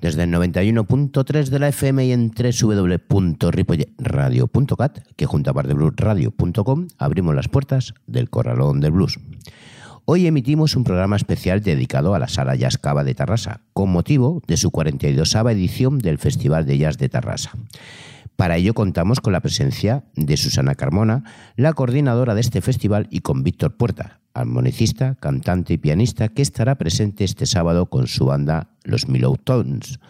Desde el 91.3 de la FM y en www.ripolleradio.cat, que junto a bardebluesradio.com abrimos las puertas del Corralón del Blues. Hoy emitimos un programa especial dedicado a la Sala Jazz Cava de Tarrasa, con motivo de su 42 edición del Festival de Jazz de Tarrasa. Para ello contamos con la presencia de Susana Carmona, la coordinadora de este festival, y con Víctor Puerta, armonicista, cantante y pianista, que estará presente este sábado con su banda Los Milo Tones.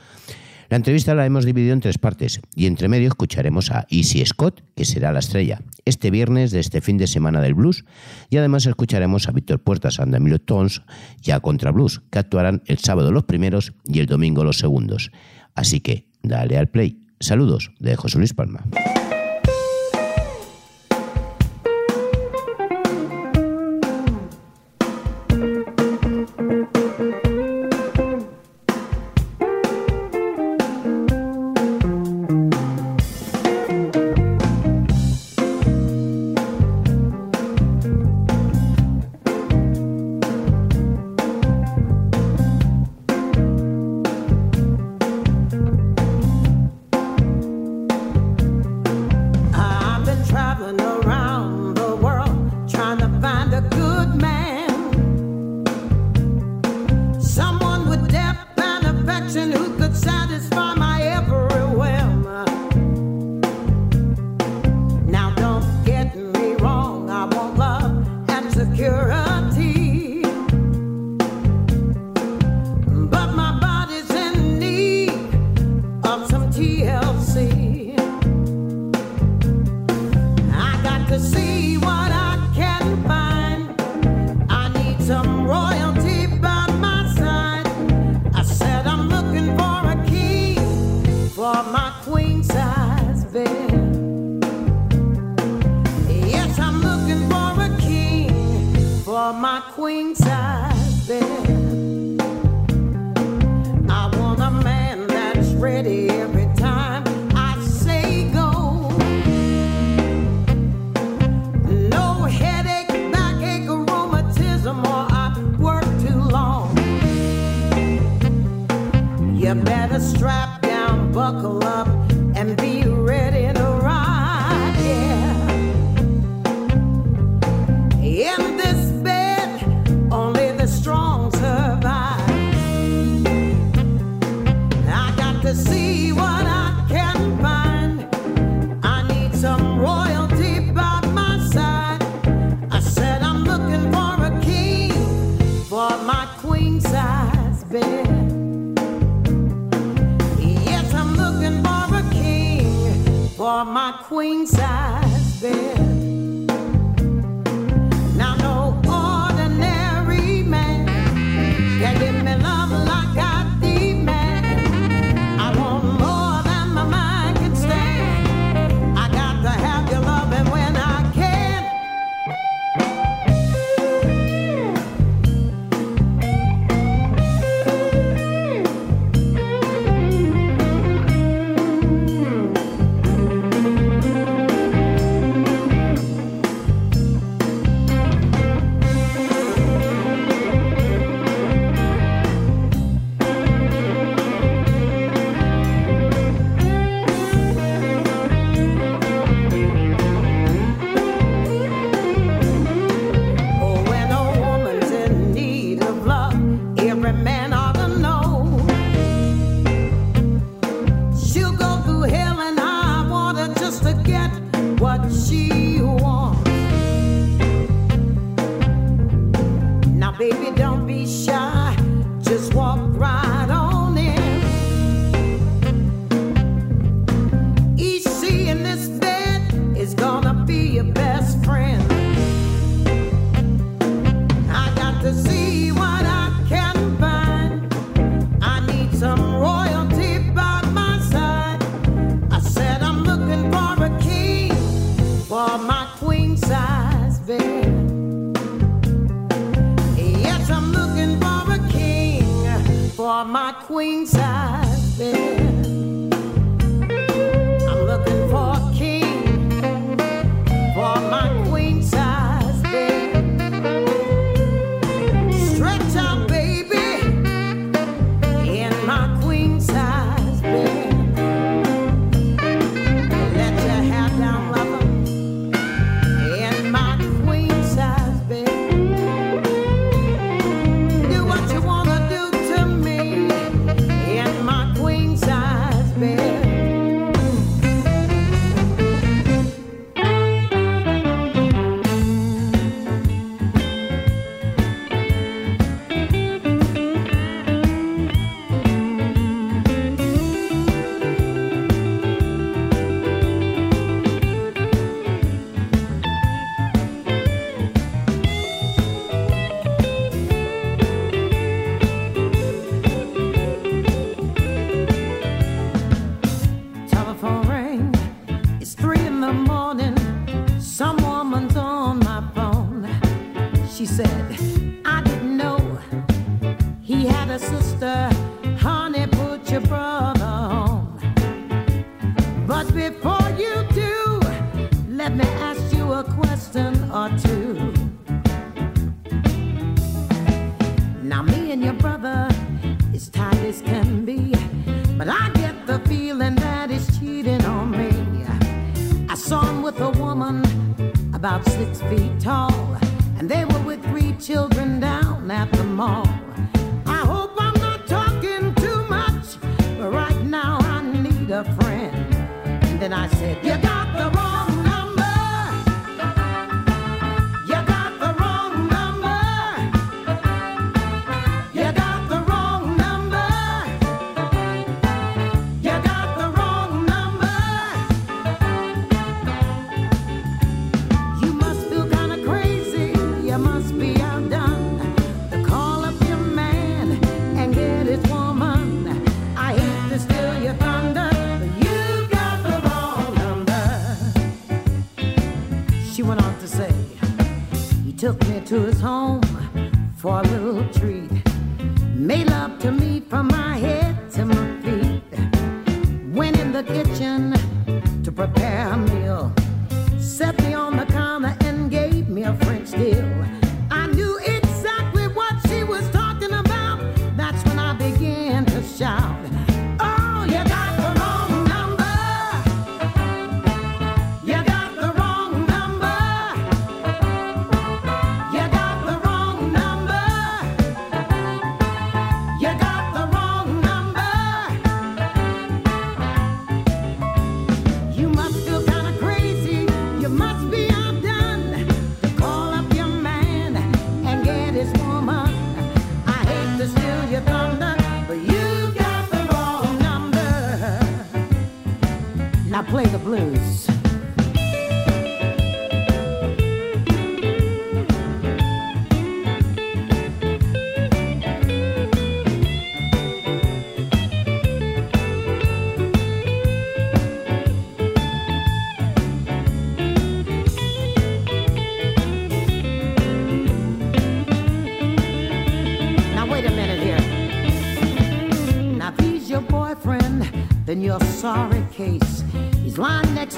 La entrevista la hemos dividido en tres partes y entre medio escucharemos a Easy Scott, que será la estrella, este viernes de este fin de semana del blues, y además escucharemos a Víctor Puertas and the Milo Tones y a Contra Blues, que actuarán el sábado los primeros y el domingo los segundos. Así que, dale al play. Saludos de José Luis Palma. Now, baby, don't be shy. queen's side.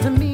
to me.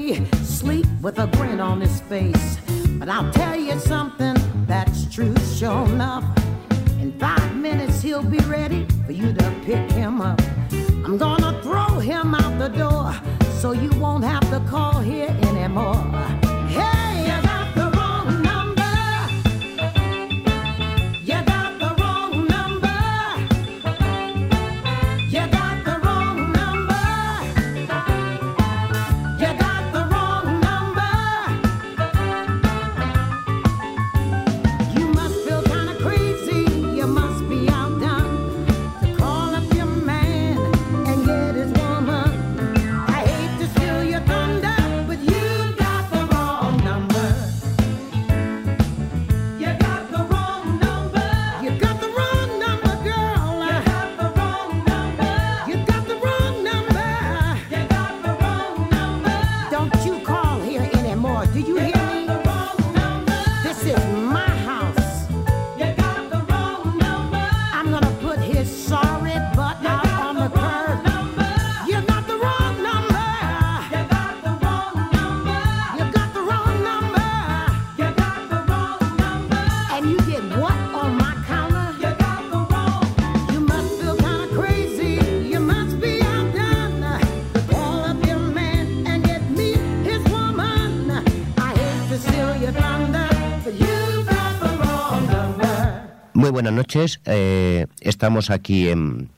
buenas noches. Eh, estamos aquí en,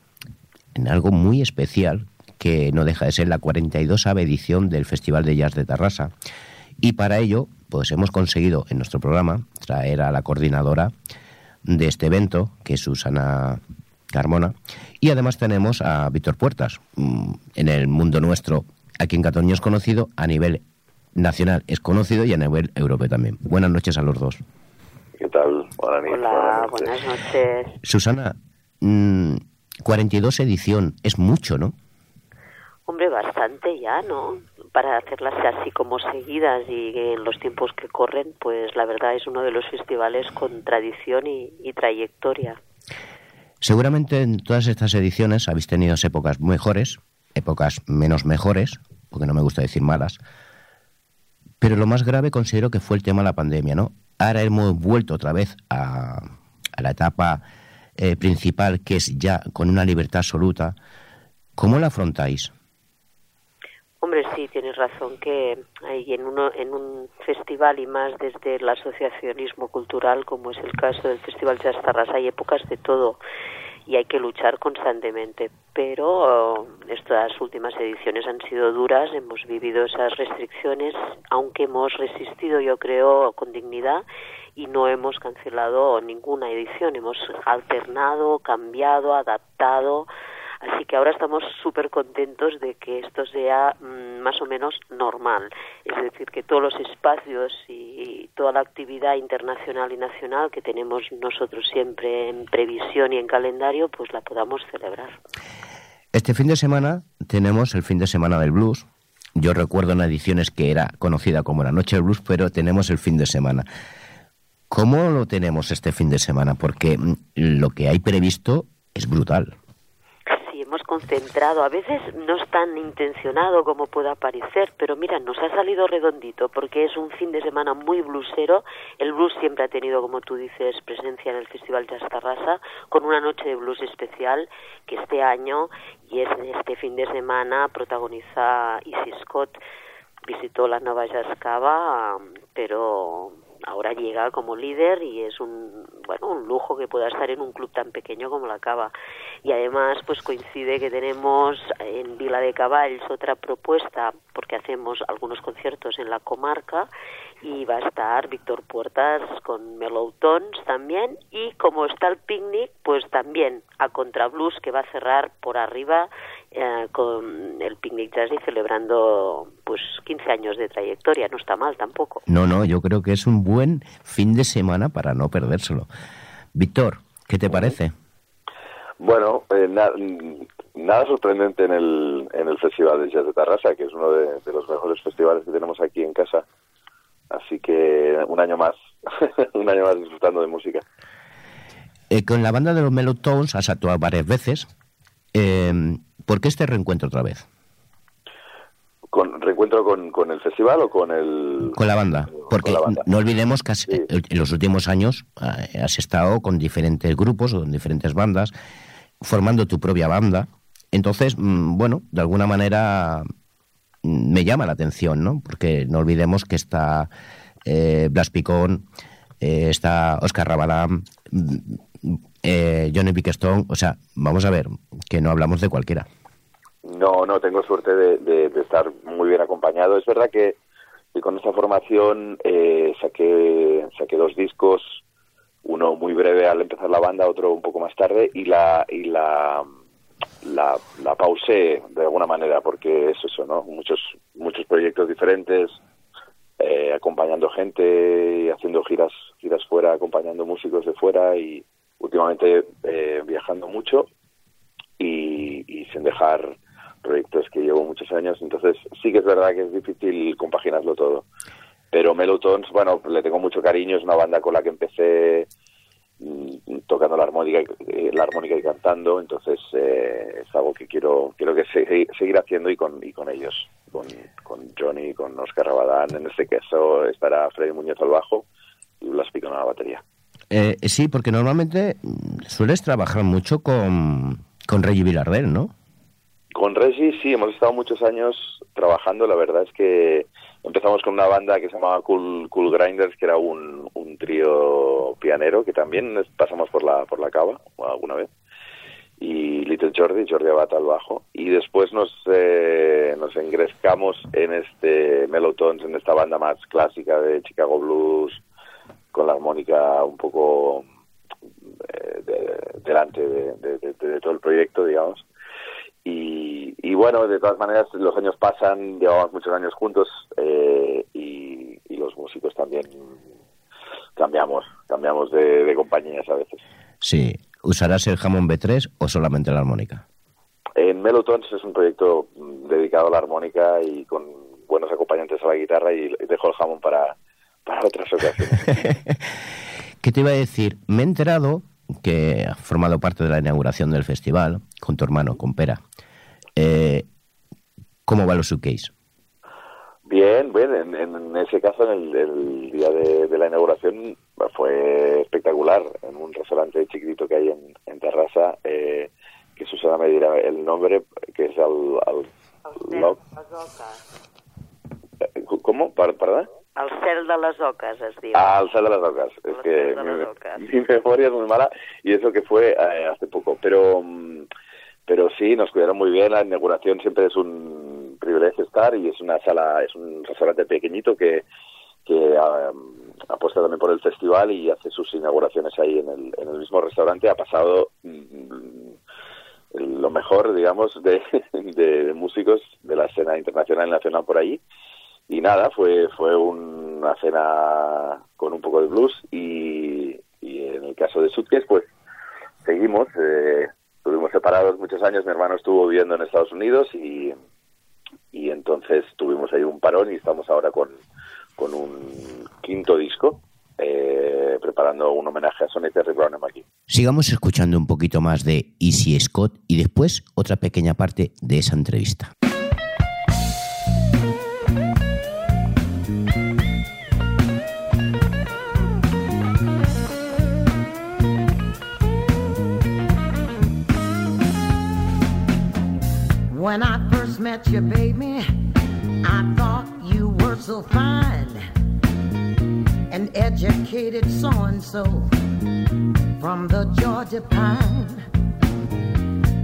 en, algo muy especial que no deja de ser la 42 edición del Festival de Jazz de Tarrasa. Y para ello, pues hemos conseguido en nuestro programa traer a la coordinadora de este evento, que es Susana Carmona, y además tenemos a Víctor Puertas. Mm, en el mundo nuestro, aquí en Cataluña es conocido, a nivel nacional es conocido y a nivel europeo también. Buenas noches a los dos. ¿Qué tal? Hola, buenas noches. Susana, mmm, 42 edición, es mucho, ¿no? Hombre, bastante ya, ¿no? Para hacerlas así como seguidas y en los tiempos que corren, pues la verdad es uno de los festivales con tradición y, y trayectoria. Seguramente en todas estas ediciones habéis tenido épocas mejores, épocas menos mejores, porque no me gusta decir malas, pero lo más grave considero que fue el tema de la pandemia, ¿no? Ahora hemos vuelto otra vez a, a la etapa eh, principal, que es ya con una libertad absoluta. ¿Cómo la afrontáis? Hombre, sí, tienes razón que hay en, uno, en un festival y más desde el asociacionismo cultural, como es el caso del Festival Chastarras, hay épocas de todo y hay que luchar constantemente. Pero estas últimas ediciones han sido duras, hemos vivido esas restricciones, aunque hemos resistido, yo creo, con dignidad y no hemos cancelado ninguna edición, hemos alternado, cambiado, adaptado. Así que ahora estamos súper contentos de que esto sea mm, más o menos normal. Es decir, que todos los espacios y toda la actividad internacional y nacional que tenemos nosotros siempre en previsión y en calendario, pues la podamos celebrar. Este fin de semana tenemos el fin de semana del blues. Yo recuerdo en ediciones que era conocida como la Noche del Blues, pero tenemos el fin de semana. ¿Cómo lo tenemos este fin de semana? Porque mm, lo que hay previsto es brutal. Concentrado. A veces no es tan intencionado como pueda parecer, pero mira, nos ha salido redondito porque es un fin de semana muy blusero. El blues siempre ha tenido, como tú dices, presencia en el Festival Jazz Tarrasa, con una noche de blues especial que este año y es este fin de semana protagoniza Izzy Scott. Visitó la Nova Jazz Cava, pero ahora llega como líder y es un bueno un lujo que pueda estar en un club tan pequeño como la Cava. Y además pues coincide que tenemos en Vila de Caballs otra propuesta porque hacemos algunos conciertos en la comarca y va a estar Víctor Puertas con Mellow Tones también y como está el picnic pues también a Contrablues que va a cerrar por arriba eh, con el picnic jazz y celebrando pues 15 años de trayectoria no está mal tampoco No, no, yo creo que es un buen fin de semana para no perdérselo. Víctor, ¿qué te parece? Bueno, eh, na- nada sorprendente en el, en el Festival de Jazz de Tarrasa, que es uno de, de los mejores festivales que tenemos aquí en casa. Así que un año más, un año más disfrutando de música. Eh, con la banda de los Melotones has actuado varias veces. Eh, ¿Por qué este reencuentro otra vez? ¿Con reencuentro con, con el festival o con el...? Con la banda. Porque Con la banda. no olvidemos que has- Sí. en los últimos años eh, has estado con diferentes grupos o con diferentes bandas, formando tu propia banda. Entonces, mm, bueno, de alguna manera mm, me llama la atención, ¿no? Porque no olvidemos que está eh, Blas Picón, eh, está Oscar Rabalán, mm, eh, Johnny Bickerstone. O sea, vamos a ver, que no hablamos de cualquiera. No, no, tengo suerte de, de- de estar muy bien acompañado. Es verdad que, con esta formación eh, saqué, saqué dos discos, uno muy breve al empezar la banda, otro un poco más tarde, y la y la, la, la pausé de alguna manera, porque es eso, ¿no? Muchos, muchos proyectos diferentes, eh, acompañando gente, haciendo giras, giras fuera, acompañando músicos de fuera y últimamente eh, viajando mucho y, y sin dejar proyectos que llevo muchos años. Entonces sí que es verdad que es difícil compaginarlo todo. Pero Melotones, bueno, le tengo mucho cariño, es una banda con la que empecé mm, tocando la armónica, eh, la armónica y cantando, entonces eh, es algo que quiero quiero que se- seguir haciendo y con y con ellos, con, con Johnny, con Oscar Rabadán, en este caso estará Freddy Muñoz al bajo y Blas Pico en la batería. Eh, sí, porque normalmente sueles trabajar mucho con, con Reggie Villardel, ¿no? Con Regi sí, hemos estado muchos años trabajando. La verdad es que empezamos con una banda que se llamaba Cool, cool Grinders, que era un, un trío pianero, que también pasamos por la por la cava alguna vez. Y Little Jordi, Jordi Abad al bajo. Y después nos, eh, nos engrescamos en este Melotones, en esta banda más clásica de Chicago Blues, con la armónica un poco eh, de- delante de- de- de- de todo el proyecto, digamos. Y, y bueno, de todas maneras, los años pasan, llevamos muchos años juntos eh, y, y los músicos también cambiamos, cambiamos de, compañías a veces. Sí. ¿Usarás el Hammond B3 o solamente la armónica? En Melotones es un proyecto mm, dedicado a la armónica y con buenos acompañantes a la guitarra y dejo el jamón para, para otras ocasiones. ¿Qué te iba a decir? Me he enterado que has formado parte de la inauguración del festival con tu hermano, con Pera. Eh, ¿Cómo va los suitcase? Bien, bien, en, en ese caso, en el, el día de, de la inauguración, fue espectacular. En un restaurante chiquitito que hay en, en Terrassa, eh, que Susana me dirá el nombre, que es al... al eh, ¿Cómo? ¿Par- ¿Perdón? El cel de les oques, es diu. Ah, al Sal de las Ocas. Es que mi, Ocas. mi memoria es muy mala y eso que fue eh, hace poco. Pero, mm, pero sí, nos cuidaron muy bien. La inauguración siempre es un privilegio estar y es una sala, es un restaurante pequeñito que, que apuesta también por el festival y hace sus inauguraciones ahí en el, en el mismo restaurante. Ha pasado mm, lo mejor, digamos, de, de músicos de la escena internacional y nacional por ahí. Y nada, fue fue una cena con un poco de blues y, en el caso de Suitcase, pues seguimos. Eh, estuvimos separados muchos años, mi hermano estuvo viviendo en Estados Unidos y, y entonces tuvimos ahí un parón y estamos ahora con, con un quinto disco, eh, preparando un homenaje a Sonny Terry Brown aquí. Sigamos escuchando un poquito más de Easy Scott y después otra pequeña parte de esa entrevista. When I first met you, baby, I thought you were so fine. An educated so and so from the Georgia Pine.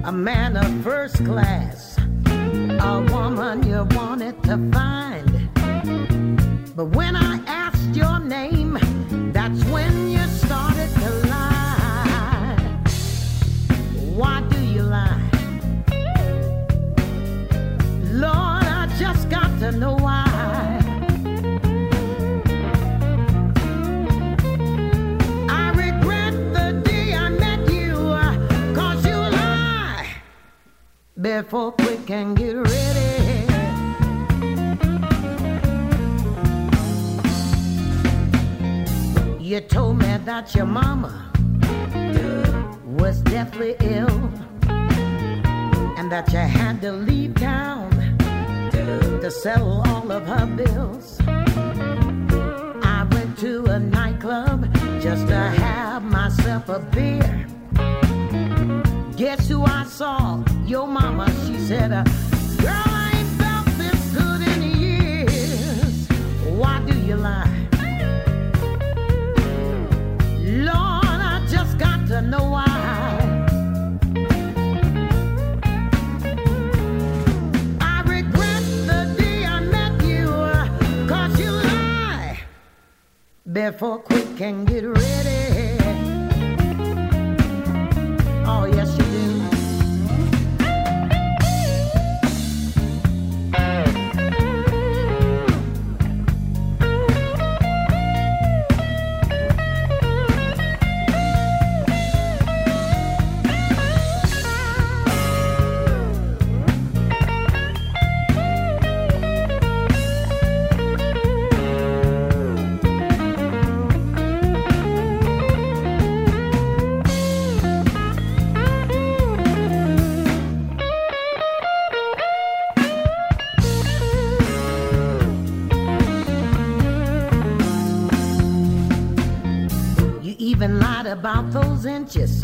A man of first class, a woman you wanted to find. But when I asked your name, that's when you started to lie. Why before quick can get ready. You told me that your mama was deathly ill and that you had to leave town to settle all of her bills. I went to a nightclub just to have myself a beer. Guess who I saw? Your mama. She said, uh, Girl, I ain't felt this good in years. Why do you lie? Lord, I just got to know why. I regret the day I met you, uh, cause you lie before quick can get ready. Inches.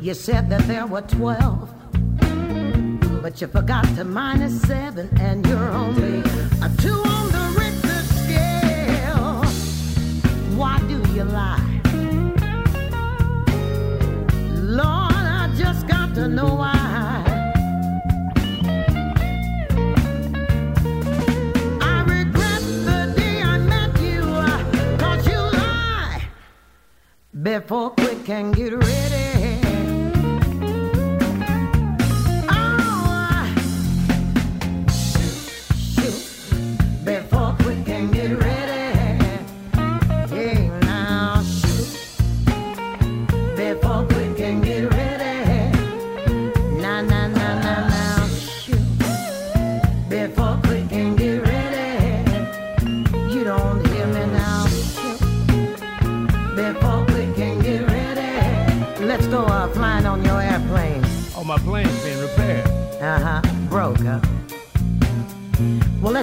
You said that there were 12. But you forgot to minus seven, and you're only a two on the Richter scale. Why do you lie? Lord, I just got to know why. I regret the day I met you, you lie before can get ready.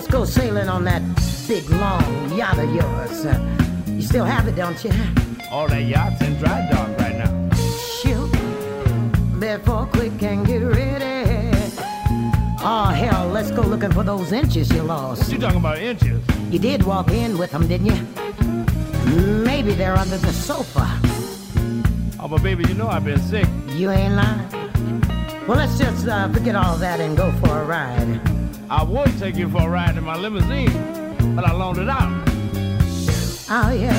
Let's go sailing on that big long yacht of yours. Uh, you still have it, don't you? All that yachts in dry dock right now. Shoot. Before quick and get ready. Oh, hell, let's go looking for those inches you lost. You talking about inches? You did walk in with them, didn't you? Maybe they're under the sofa. Oh, but baby, you know I've been sick. You ain't lying. Well, let's just uh, forget all that and go for a ride. I would take you for a ride in my limousine, but I loaned it out. Oh, yeah.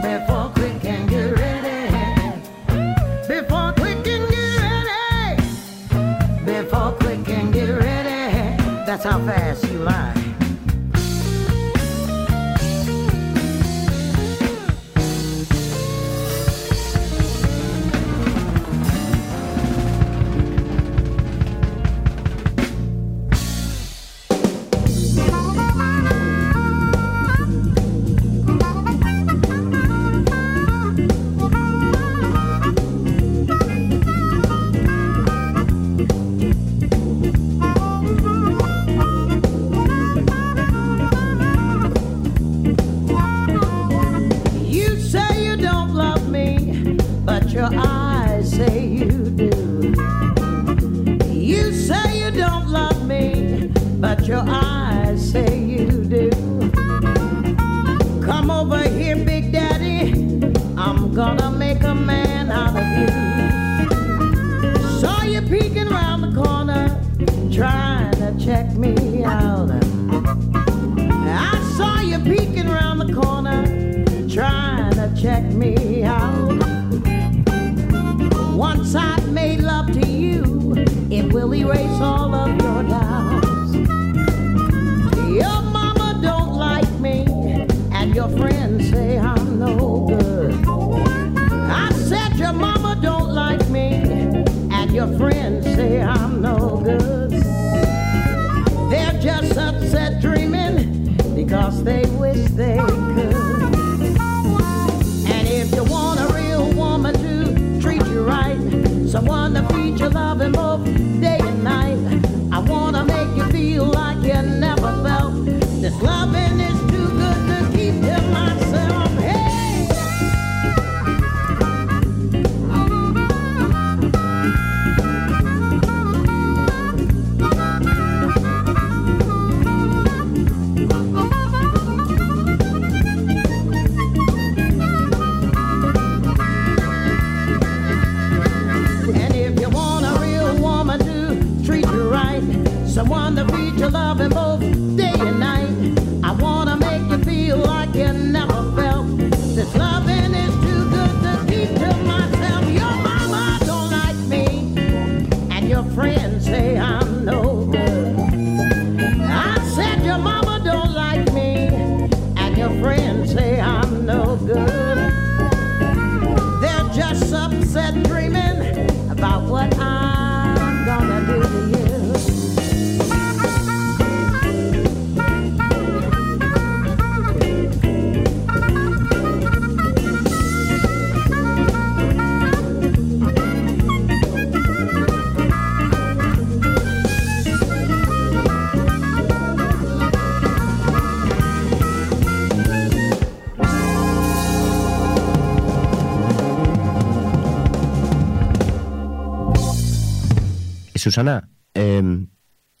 Before quick can get ready. Before quick can get ready. Before quick can get ready. That's how fast you lie. Don't love will erase all of your doubts. Your mama don't like me, and your friends say I'm no good. I said your mama don't like me, and your friends say I'm no good. They're just upset dreaming because they wish they could. And if you want a real woman to treat you right, someone to feed you loving both day Susana, eh,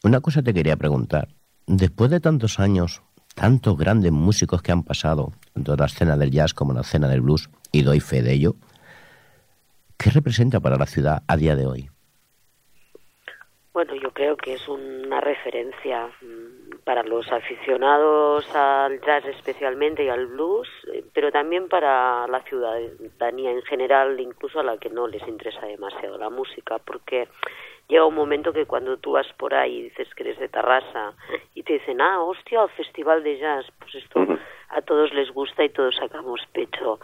una cosa te quería preguntar. Después de tantos años, tantos grandes músicos que han pasado, tanto en la escena del jazz como en la escena del blues, y doy fe de ello, ¿qué representa para la ciudad a día de hoy? Bueno, yo creo que es una referencia mm, para los aficionados al jazz especialmente y al blues, eh, pero también para la ciudadanía en general, incluso a la que no les interesa demasiado la música, porque llega un momento que cuando tú vas por ahí y dices que eres de Tarrasa y te dicen, ah, hostia, el festival de jazz, pues esto a todos les gusta y todos sacamos pecho.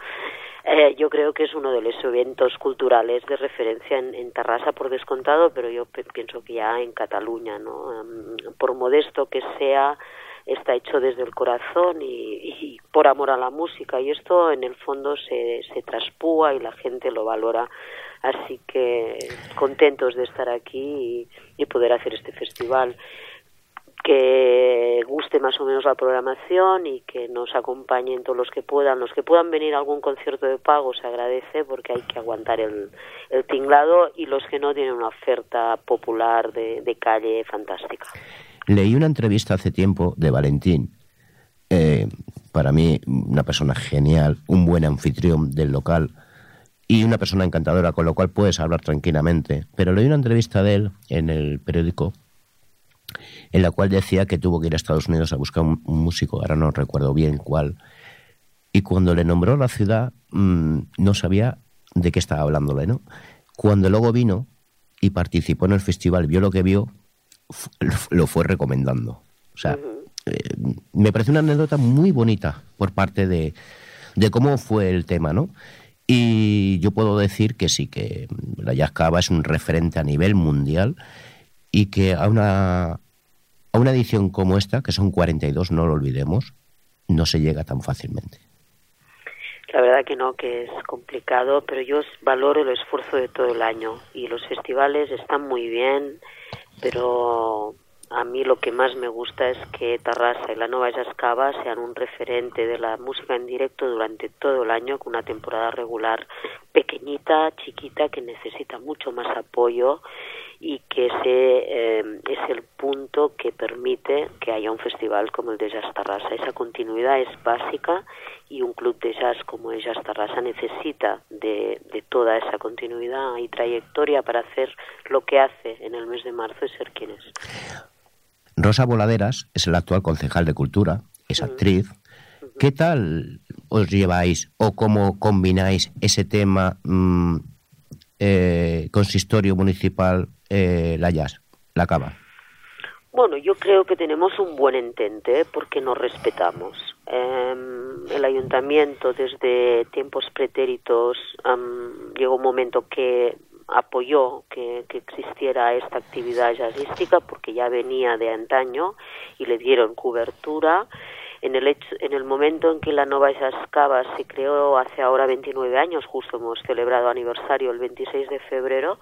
Eh, yo creo que es uno de los eventos culturales de referencia en, en Tarrasa por descontado, pero yo pienso que ya en Cataluña, ¿no? Em, por modesto que sea, está hecho desde el corazón y, por amor a la música y esto en el fondo se, se traspúa y la gente lo valora. Así que contentos de estar aquí y, y poder hacer este festival que guste más o menos la programación y que nos acompañen todos los que puedan. Los que puedan venir a algún concierto de pago se agradece porque hay que aguantar el, el tinglado y los que no tienen una oferta popular de calle fantástica. Leí una entrevista hace tiempo de Valentín, eh, para mí una persona genial, un buen anfitrión del local y una persona encantadora, con lo cual puedes hablar tranquilamente. Pero leí una entrevista de él en el periódico en la cual decía que tuvo que ir a Estados Unidos a buscar un, músico, ahora no recuerdo bien cuál, y cuando le nombró la ciudad mm, no sabía de qué estaba hablándole, ¿no? Cuando luego vino y participó en el festival, vio lo que vio, lo fue recomendando. O sea, eh, me parece una anécdota muy bonita por parte de, de cómo fue el tema, ¿no? Y yo puedo decir que sí, que la Jazz Cava es un referente a nivel mundial y que a una, a una edición como esta, que son 42, no lo olvidemos, no se llega tan fácilmente. La verdad que no, que es complicado, pero yo valoro el esfuerzo de todo el año y los festivales están muy bien, pero a mí lo que más me gusta es que Tarrasa y la Nova Jazz Cava sean un referente de la música en directo durante todo el año con una temporada regular pequeñita, chiquita, que necesita mucho más apoyo y que ese eh, es el punto que permite que haya un festival como el de Jazz Tarrasa. Esa continuidad es básica y un club de jazz como el Jazz Tarrasa necesita de, de toda esa continuidad y trayectoria para hacer lo que hace en el mes de marzo y ser quien es. Rosa Voladeras es el actual concejal de Cultura, es actriz. ¿Qué tal os lleváis o cómo combináis ese tema mm, eh, consistorio municipal, eh, la jazz, la cava? Bueno, yo creo que tenemos un buen entente ¿eh? porque nos respetamos. Em, el ayuntamiento desde tiempos pretéritos am, llegó un momento que apoyó que, que existiera esta actividad jazzística porque ya venía de antaño y le dieron cobertura. En el, hecho, en el momento en que la Nova Jazz Cava se creó hace ahora 29 años, justo hemos celebrado aniversario el 26 de febrero,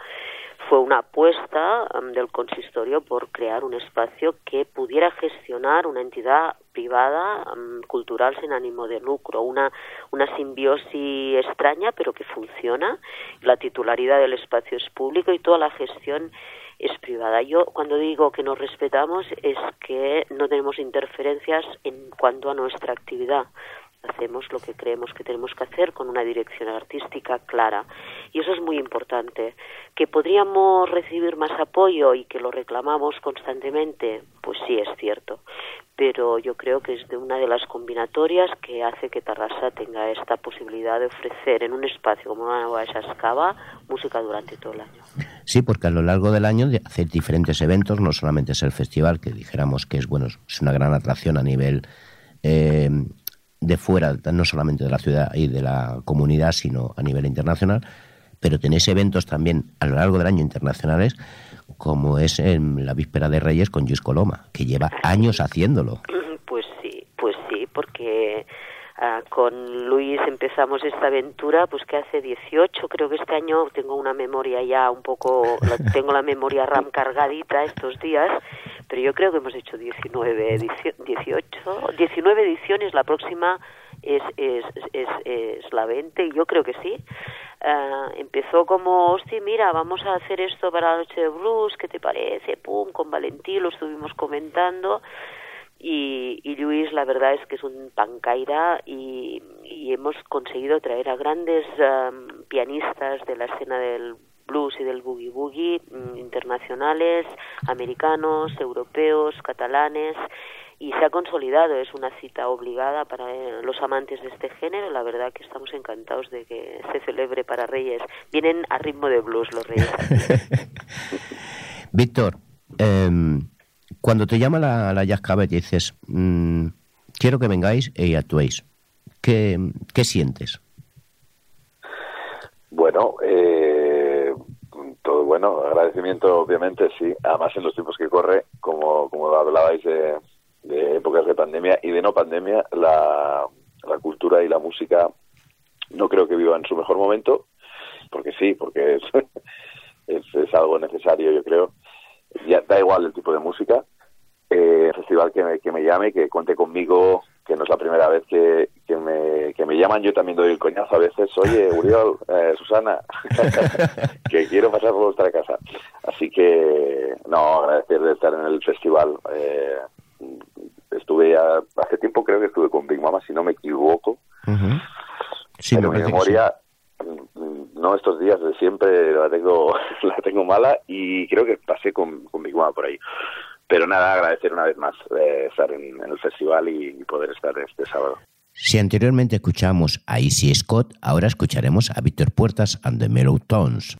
fue una apuesta um, del consistorio por crear un espacio que pudiera gestionar una entidad privada um, cultural sin ánimo de lucro, una, una simbiosis extraña pero que funciona. La titularidad del espacio es público y toda la gestión es privada. Yo cuando digo que nos respetamos es que no tenemos interferencias en cuanto a nuestra actividad hacemos lo que creemos que tenemos que hacer con una dirección artística clara. Y eso es muy importante. Que podríamos recibir más apoyo y que lo reclamamos constantemente, pues sí es cierto. Pero yo creo que es de una de las combinatorias que hace que Tarrasa tenga esta posibilidad de ofrecer en un espacio como una nueva Escava música durante todo el año. Sí, porque a lo largo del año de hacer diferentes eventos, no solamente es el festival, que dijéramos que es bueno, es una gran atracción a nivel eh, de fuera, no solamente de la ciudad y de la comunidad, sino a nivel internacional, pero tenéis eventos también a lo largo del año internacionales, como es en la víspera de Reyes con Luis Coloma, que lleva años haciéndolo. Pues sí, pues sí, porque uh, con Luis empezamos esta aventura, pues que hace 18, creo que este año tengo una memoria ya un poco, tengo la memoria RAM cargadita estos días, pero yo creo que hemos hecho 19, 18, 19 ediciones, la próxima es, es, es, es la 20 y yo creo que sí. Uh, empezó como, hostia, mira, vamos a hacer esto para la noche de blues, ¿qué te parece? Pum, con Valentín lo estuvimos comentando y, y Luis la verdad es que es un pancaira y, y hemos conseguido traer a grandes um, pianistas de la escena del blues y del boogie boogie mm, internacionales, americanos, europeos, catalanes y se ha consolidado, es una cita obligada para eh, los amantes de este género, la verdad que estamos encantados de que se celebre para Reyes. Vienen a ritmo de blues los Reyes. Víctor, eh, cuando te llama la, la Cava y dices, mmm, quiero que vengáis y actuéis, ¿qué, qué sientes? Bueno, eh, todo bueno, agradecimiento obviamente, sí. Además en los tiempos que corre, como, como hablabais de, de épocas de pandemia y de no pandemia, la, la cultura y la música no creo que vivan su mejor momento, porque sí, porque es, es algo necesario, yo creo. Ya da igual el tipo de música. Eh, festival que me, que me llame, que cuente conmigo, que no es la primera vez que, que, me, que me llaman. Yo también doy el coñazo a veces. Oye, Uriol, eh, Susana, que quiero pasar por vuestra casa. Así que, no, agradecer de estar en el festival. Eh, estuve ya, hace tiempo creo que estuve con Big Mama, si no me equivoco. Ujú. Sí, mi memoria, no estos días de siempre, la tengo, la tengo mala y creo que pasé con, con Big Mama por ahí. Pero nada, agradecer una vez más eh, estar en, el festival y, y poder estar este sábado. Si anteriormente escuchamos a Easy Scott, ahora escucharemos a Víctor Puertas and the Mellow Tones.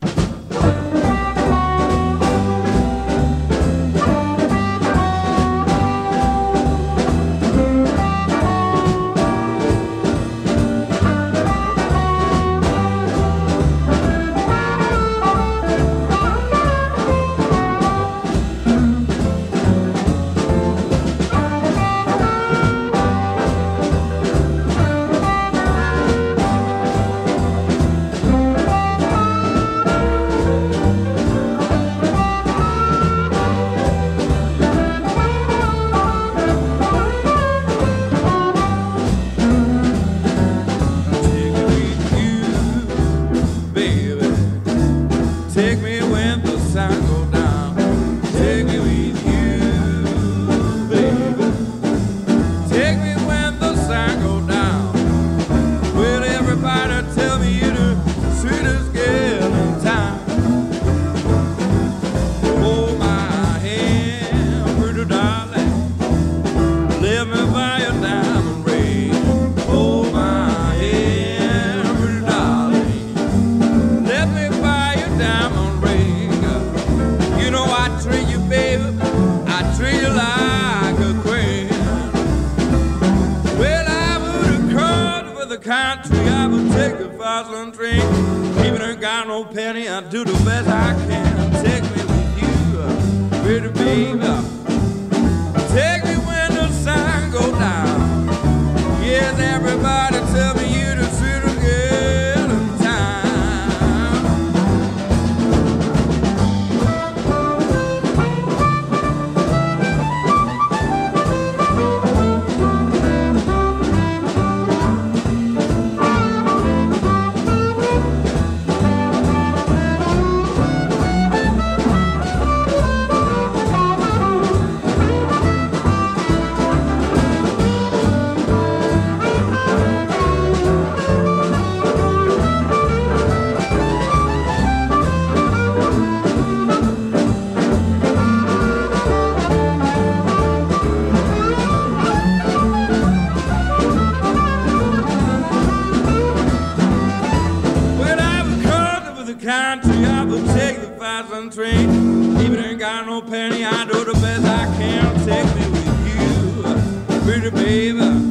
Got no penny, I do the best I can. Take me with you, pretty baby.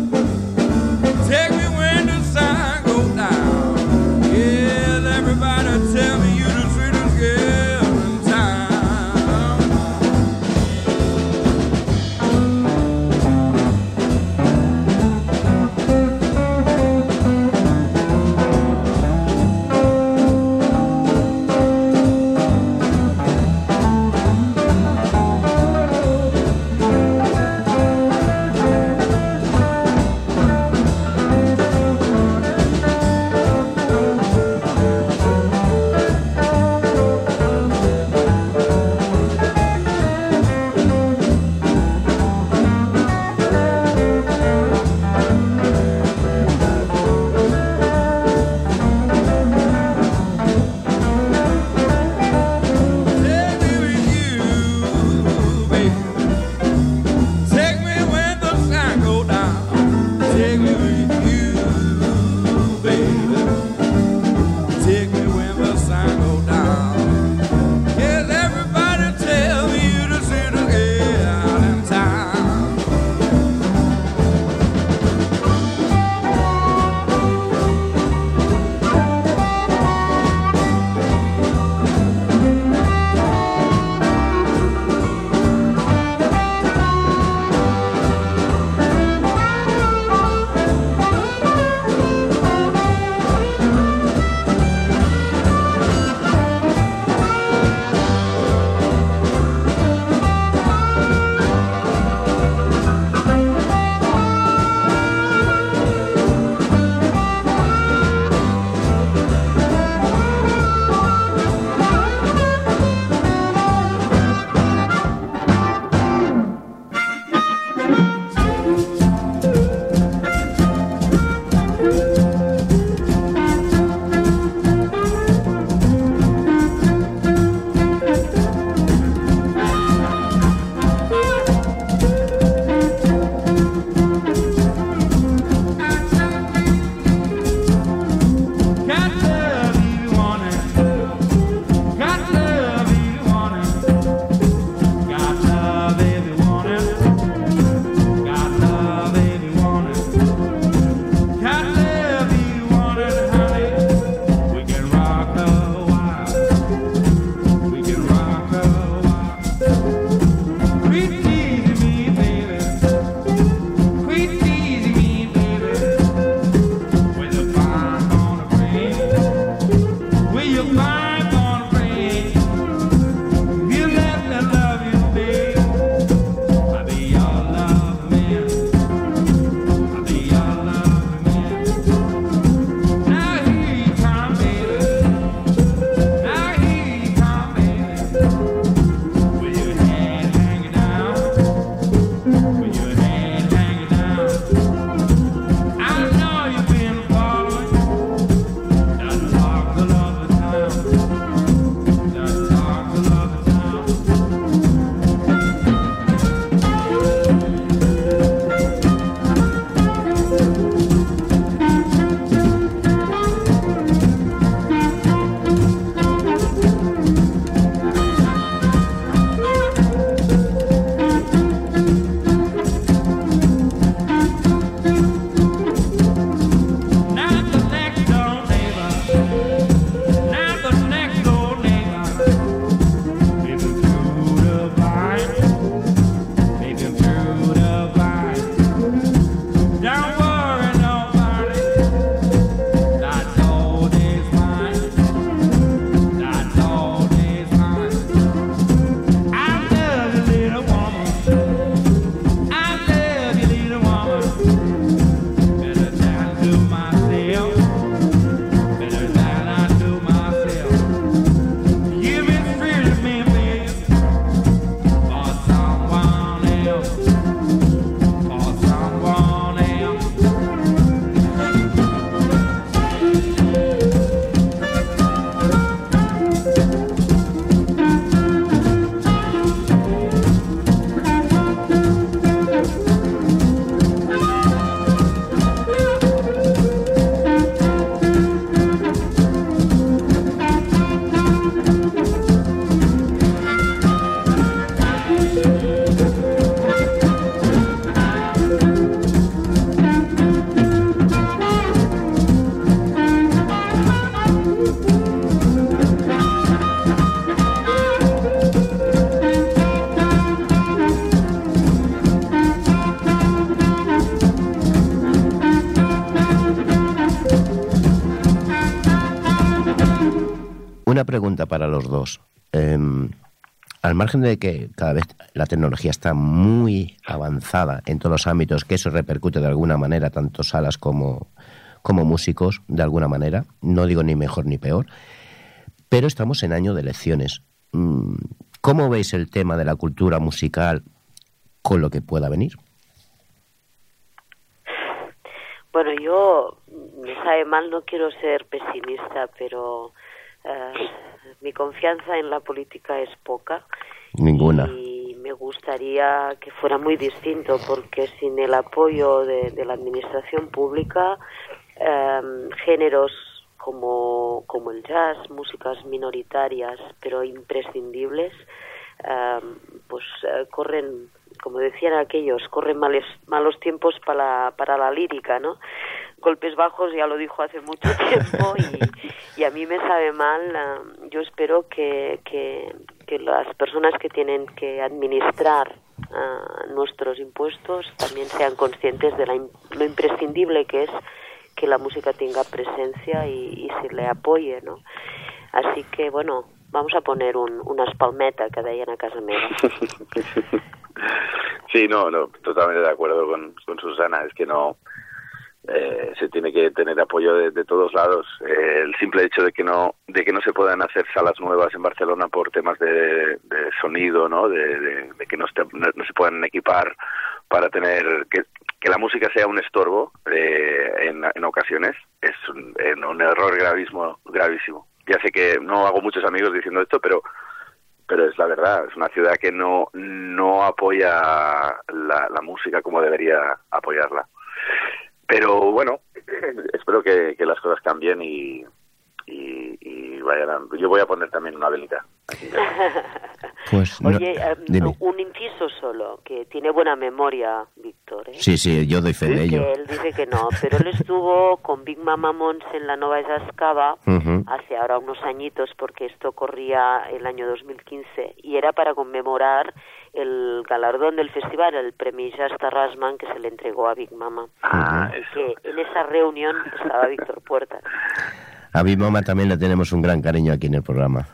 Una pregunta para los dos. Em, al margen de que cada vez la tecnología está muy avanzada en todos los ámbitos, que eso repercute de alguna manera tanto salas como, como músicos, de alguna manera, no digo ni mejor ni peor, pero estamos en año de elecciones. Mm, ¿Cómo veis el tema de la cultura musical con lo que pueda venir? Bueno, yo me mal, no quiero ser pesimista, pero eh, mi confianza en la política es poca. Ninguna. Y me gustaría que fuera muy distinto, porque sin el apoyo de, de la administración pública, eh, géneros como, como el jazz, músicas minoritarias, pero imprescindibles, eh, pues eh, corren, como decían aquellos, corren males, malos tiempos para, para la lírica, ¿no? Golpes bajos ya lo dijo hace mucho tiempo y, a mí me sabe mal. yo espero que, que, las personas que tienen que administrar ah, nuestros impuestos también sean conscientes de la lo imprescindible que es que la música tenga presencia y, se le apoye, ¿no? Así que, bueno, vamos a poner un, unas palmetas que deien a casa meva. Sí, no, no, totalmente de acuerdo con, con Susana. Es que no eh, se tiene que tener apoyo de, todos lados. Eh, el simple hecho de que no de que no se puedan hacer salas nuevas en Barcelona por temas de, sonido, ¿no? De, que no, se puedan equipar para tener que, que la música sea un estorbo eh, en, ocasiones es un, error gravísimo, gravísimo. Ya sé que no hago muchos amigos diciendo esto, pero pero es la verdad, es una ciudad que no, no apoya la música como debería apoyarla. Pero bueno, espero que, las cosas cambien y, y, y vayan Yo voy a poner también una velita. Pues no- Oye, dime. un inciso solo, que tiene buena memoria, Víctor, ¿eh? Sí, sí, yo doy fe de ello. que él dice que no, pero él estuvo con Big Mama Mons en la Nova Jascava Ujú. hace ahora unos añitos, porque esto corría el año 2015, y era para conmemorar el galardón del festival, el premio Jazz Tarrasman, que se le entregó a Big Mama. Ah, eso. Que en esa reunión estaba Víctor Puertas. A mi mamá también le tenemos un gran cariño aquí en el programa.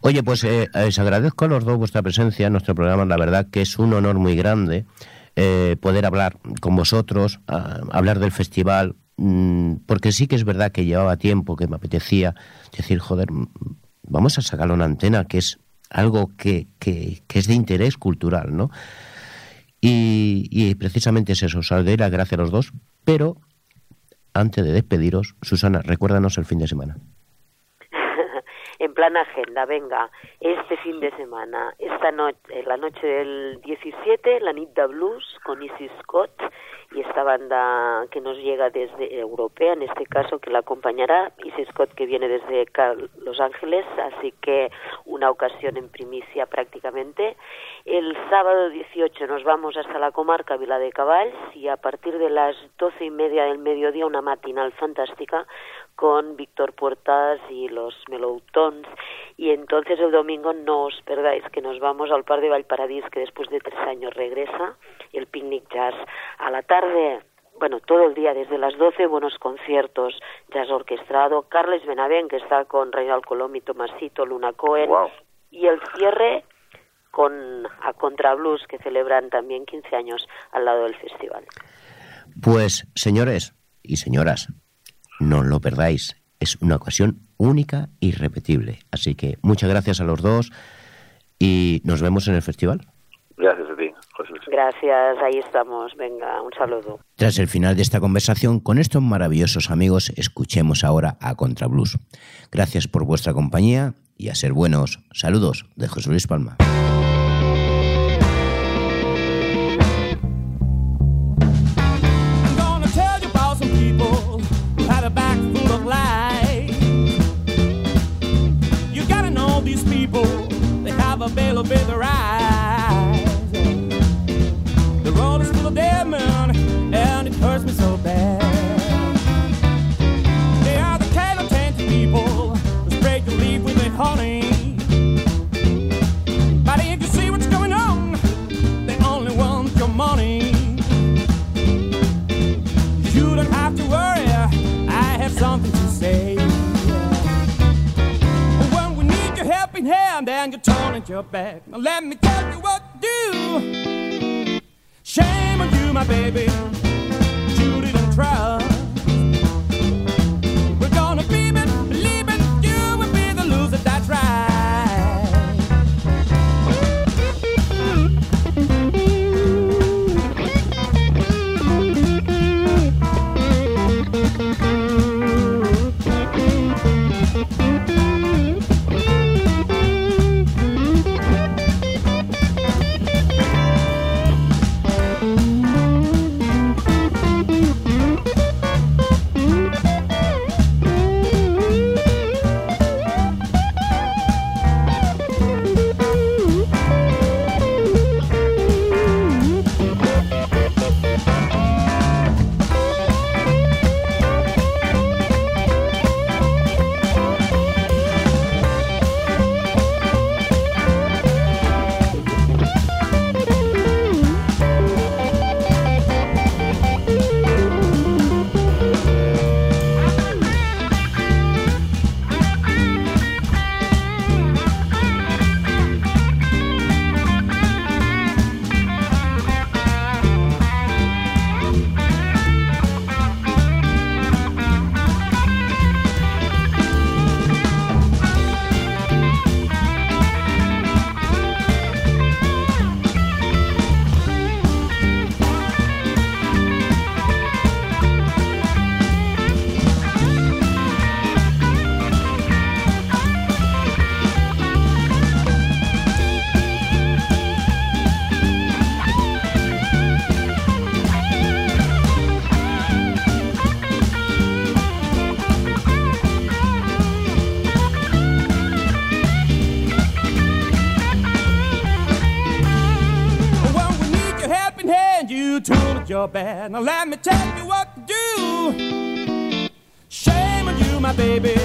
Oye, pues eh, agradezco a los dos vuestra presencia en nuestro programa. La verdad que es un honor muy grande eh, poder hablar con vosotros, hablar del festival, mm, porque sí que es verdad que llevaba tiempo, que me apetecía decir, joder, vamos a sacarle una antena, que es algo que, que, que es de interés cultural, ¿no? Y, precisamente es eso, os las gracias a los dos, pero antes de despediros, Susana, recuérdanos el fin de semana. Plan agenda, venga, este fin de semana, esta noche, la noche del 17, la Nit Blues con Isis Scott y esta banda que nos llega desde europea, en este caso que la acompañará, Isis Scott que viene desde Los Ángeles, así que una ocasión en primicia prácticamente. El sábado 18 nos vamos hasta la comarca Vila de Cavalls y a partir de las doce y media del mediodía una matinal fantástica con Víctor Puertas y los Meloutons. Y entonces el domingo no os perdáis que nos vamos al Par de Valparadís que después de tres años regresa el Picnic Jazz a la tarde. Bueno, todo el día, desde las 12, buenos conciertos, jazz orquestado, Carles Benavent, que está con Reinald Colom y Tomasito, Luna Cohen, y el cierre con a Contra Blues, que celebran también 15 años al lado del festival. Pues, señores y señoras, no lo perdáis. Es una ocasión única y repetible. Así que muchas gracias a los dos y nos vemos en el festival. Gracias a ti, José Luis. Gracias, ahí estamos. Venga, un saludo. Tras el final de esta conversación con estos maravillosos amigos, escuchemos ahora a Contra Blues. Gracias por vuestra compañía y a ser buenos. Saludos de José Luis Palma. be the right. your. Now let me tell you what to do. Shame on you, my baby.